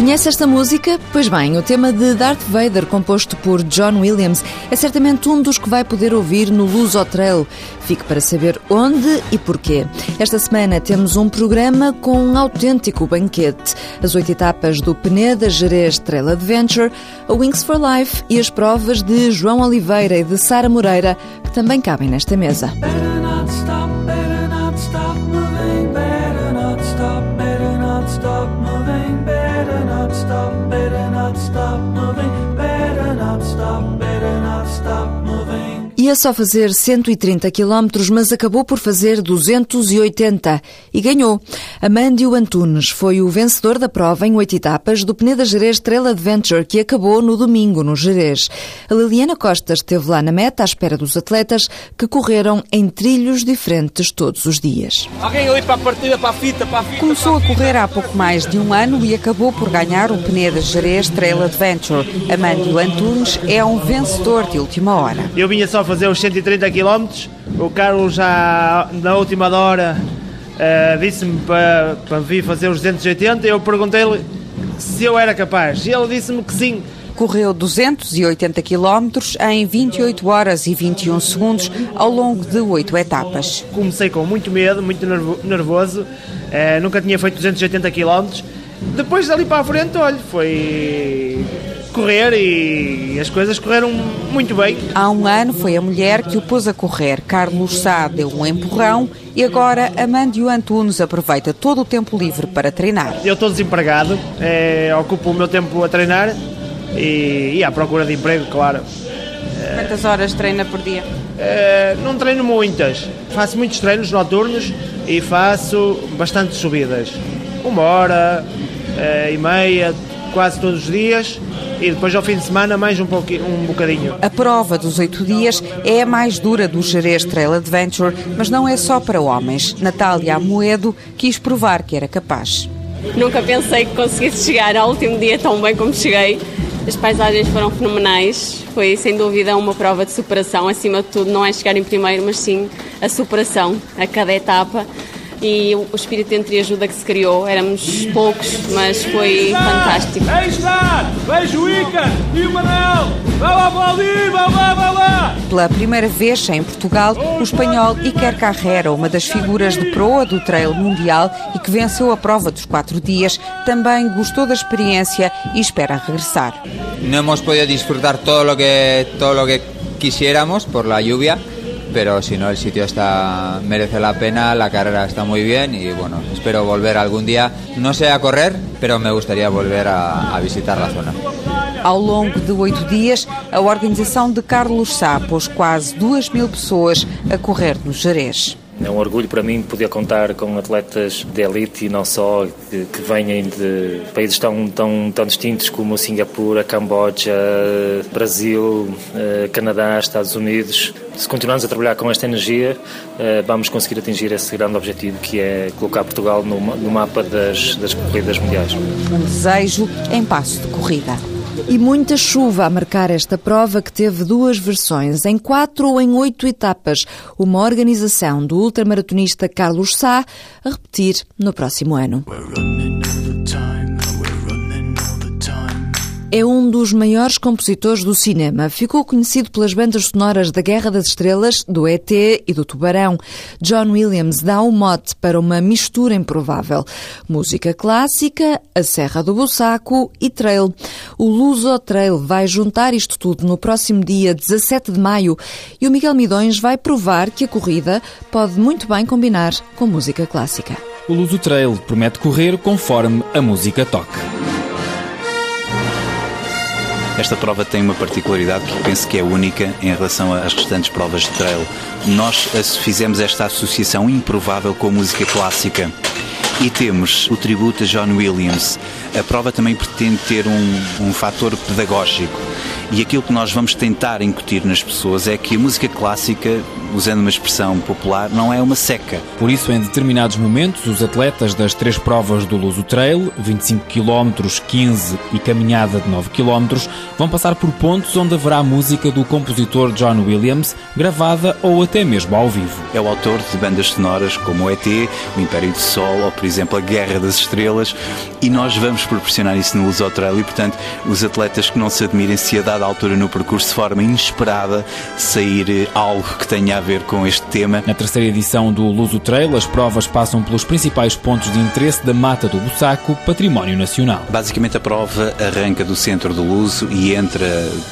Conhece esta música? Pois bem, o tema de Darth Vader, composto por John Williams, é certamente um dos que vai poder ouvir no Luz Trail. Fique para saber onde e porquê. Esta semana temos um programa com um autêntico banquete. As oito etapas do Peneda Jerez Trail Adventure, a Wings for Life e as provas de João Oliveira e de Sara Moreira, que também cabem nesta mesa. Ia só fazer 130 km, mas acabou por fazer 280 e ganhou. Amândio Antunes foi o vencedor da prova em oito etapas do Peneda Jerez Trail Adventure, que acabou no domingo no Jerez. A Liliana Costa esteve lá na meta à espera dos atletas que correram em trilhos diferentes todos os dias. Alguém ali para a partida, para a fita, para a fita. Começou a correr há pouco mais de um ano e acabou por ganhar o Peneda Jerez Trail Adventure. Amândio Antunes é um vencedor de última hora. Eu vinha só fazer os 130 km. O Carlos já na última hora uh, disse-me para, para vir fazer os 280. Eu perguntei-lhe se eu era capaz e ele disse-me que sim. Correu 280 km em 28 horas e 21 segundos ao longo de oito etapas. Comecei com muito medo, muito nervoso, uh, nunca tinha feito 280 km. Depois dali para a frente, olha, foi correr e as coisas correram muito bem. Há um ano foi a mulher que o pôs a correr. Carlos Sá deu um empurrão e agora Amandio Antunes aproveita todo o tempo livre para treinar. Eu estou desempregado, é, ocupo o meu tempo a treinar e, e à procura de emprego, claro. Quantas horas treina por dia? É, não treino muitas. Faço muitos treinos noturnos e faço bastante subidas. Uma hora é, e meia, quase todos os dias e depois ao fim de semana mais um, um bocadinho. A prova dos oito dias é a mais dura do Jerez Trail Adventure, mas não é só para homens. Natália Amoedo quis provar que era capaz. Nunca pensei que conseguisse chegar ao último dia tão bem como cheguei. As paisagens foram fenomenais. Foi sem dúvida uma prova de superação. Acima de tudo, não é chegar em primeiro, mas sim a superação a cada etapa e o espírito de entreajuda que se criou. Éramos poucos, mas foi fantástico. Aí está! Vejo o Ica e o Manel! Vai lá, vai ali, vai lá, vai lá! Pela primeira vez em Portugal, o espanhol Iker Carrera, uma das figuras de proa do trail mundial e que venceu a prova dos quatro dias, também gostou da experiência e espera regressar. Não hemos podido disfrutar todo o que, todo lo que quisiéramos por la lluvia, pero si no el sitio está merece la pena, la carrera está muy bien y bueno, espero volver algún día, no sé a correr, pero me gustaría volver a, a visitar la zona. Ao longo de oito dias, a organização de Carlos Sá pôs quase duas mil pessoas a correr no Jerez. É um orgulho para mim poder contar com atletas de elite e não só, que, que venham de países tão, tão, tão distintos como Singapura, Camboja, Brasil, eh, Canadá, Estados Unidos. Se continuarmos a trabalhar com esta energia, eh, vamos conseguir atingir esse grande objetivo que é colocar Portugal no, no mapa das, das corridas mundiais. Um desejo em passo de corrida. E muita chuva a marcar esta prova que teve duas versões, em quatro ou em oito etapas. Uma organização do ultramaratonista Carlos Sá a repetir no próximo ano. É um dos maiores compositores do cinema. Ficou conhecido pelas bandas sonoras da Guerra das Estrelas, do ET e do Tubarão. John Williams dá um mote para uma mistura improvável. Música clássica, a Serra do Bussaco e trail. O Luso Trail vai juntar isto tudo no próximo dia 17 de maio e o Miguel Midões vai provar que a corrida pode muito bem combinar com música clássica. O Luso Trail promete correr conforme a música toca. Esta prova tem uma particularidade que penso que é única em relação às restantes provas de trail. Nós fizemos esta associação improvável com a música clássica e temos o tributo a John Williams. A prova também pretende ter um, um fator pedagógico e aquilo que nós vamos tentar incutir nas pessoas é que a música clássica, usando uma expressão popular, não é uma seca. Por isso, em determinados momentos, os atletas das três provas do Luso Trail, 25 km, 15 e caminhada de 9 km, vão passar por pontos onde haverá música do compositor John Williams, gravada ou até mesmo ao vivo. É o autor de bandas sonoras como o ET, o Império do Sol ou, exemplo, a Guerra das Estrelas, e nós vamos proporcionar isso no Luso Trail e, portanto, os atletas que não se admirem se a dada altura no percurso, de forma inesperada, sair eh, algo que tenha a ver com este tema. Na terceira edição do Luso Trail, as provas passam pelos principais pontos de interesse da Mata do Bussaco, património nacional. Basicamente, a prova arranca do centro do Luso e entra,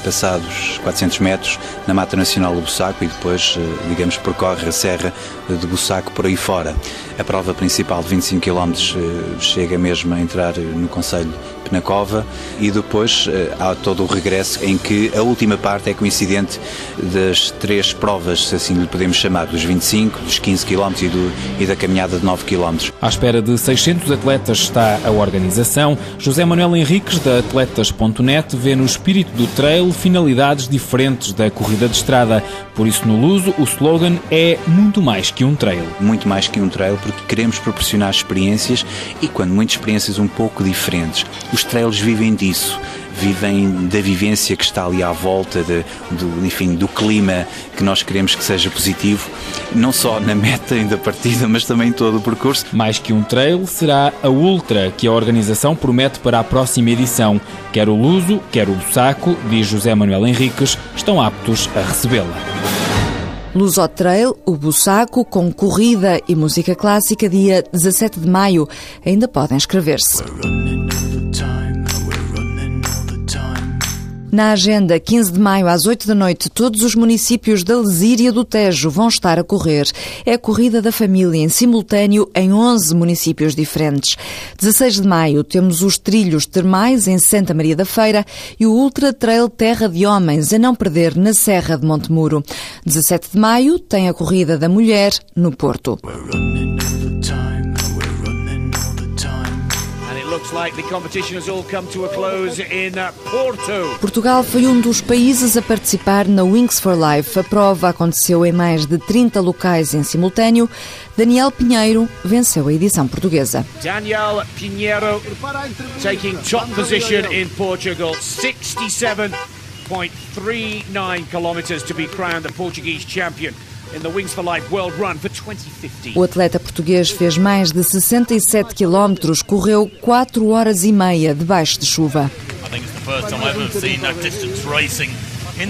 passados 400 metros, na Mata Nacional do Bussaco e depois, eh, digamos, percorre a Serra de Bussaco por aí fora. A prova principal de 25 km eh, chega mesmo a entrar no Conselho Penacova e depois eh, há todo o regresso em que a última parte é coincidente das três provas, se assim lhe podemos chamar, dos 25, dos 15 km e, do, e da caminhada de 9 km. À espera de 600 atletas está a organização. José Manuel Henriques, da Atletas.net, vê no espírito do trail finalidades diferentes da corrida de estrada. Por isso, no Luso, o slogan é muito mais que um trail. Muito mais que um trail, porque queremos proporcionar experiências e, quando muitas experiências um pouco diferentes. Os trails vivem disso vivem da vivência que está ali à volta, de, do, enfim, do clima que nós queremos que seja positivo, não só na meta e da partida, mas também em todo o percurso. Mais que um trail, será a Ultra que a organização promete para a próxima edição. Quer o Luso, quer o Bussaco, diz José Manuel Henriques, estão aptos a recebê-la. Lusotrail, o Bussaco, com corrida e música clássica, dia 17 de maio. Ainda podem inscrever-se. Na agenda, 15 de maio às 8 da noite, todos os municípios da Lesíria do Tejo vão estar a correr. É a corrida da família em simultâneo em 11 municípios diferentes. 16 de maio temos os trilhos termais em Santa Maria da Feira e o Ultra Trail Terra de Homens a não perder na Serra de Montemuro. 17 de maio tem a corrida da mulher no Porto. Portugal foi um dos países a participar na Wings for Life. A prova aconteceu em mais de 30 locais em simultâneo. Daniel Pinheiro venceu a edição portuguesa. Daniel Pinheiro taking top position in Portugal, 67.39 kilometers to be crowned the Portuguese champion. O atleta português fez mais de 67 quilómetros, correu 4 horas e meia debaixo de chuva. in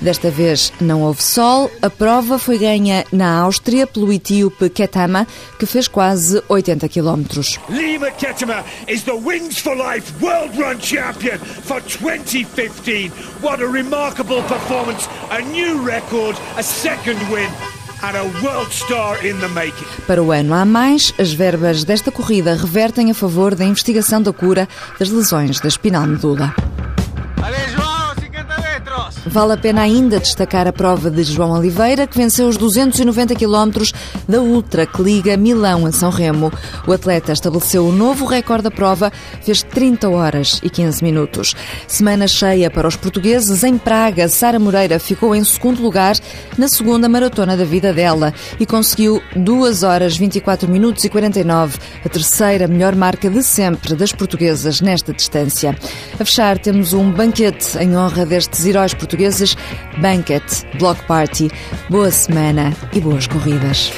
Desta vez não houve sol. A prova foi ganha na Áustria pelo etíope Ketama, que fez quase 80 quilómetros. Lima Ketama is the Wings for Life World Run Champion for 2015. What a remarkable performance, a new record, a second win. Para o ano a mais, as verbas desta corrida revertem a favor da investigação da cura das lesões da espinal medula. Vale a pena ainda destacar a prova de João Oliveira, que venceu os 290 km da Ultra que liga Milão a São Remo. O atleta estabeleceu o novo recorde da prova, fez 30 horas e 15 minutos. Semana cheia para os portugueses. Em Praga, Sara Moreira ficou em segundo lugar na segunda maratona da vida dela e conseguiu 2 horas 24 minutos e 49, a terceira melhor marca de sempre das portuguesas nesta distância. A fechar, temos um banquete em honra destes heróis portugueses Banquet, Block Party. Boa semana e boas corridas.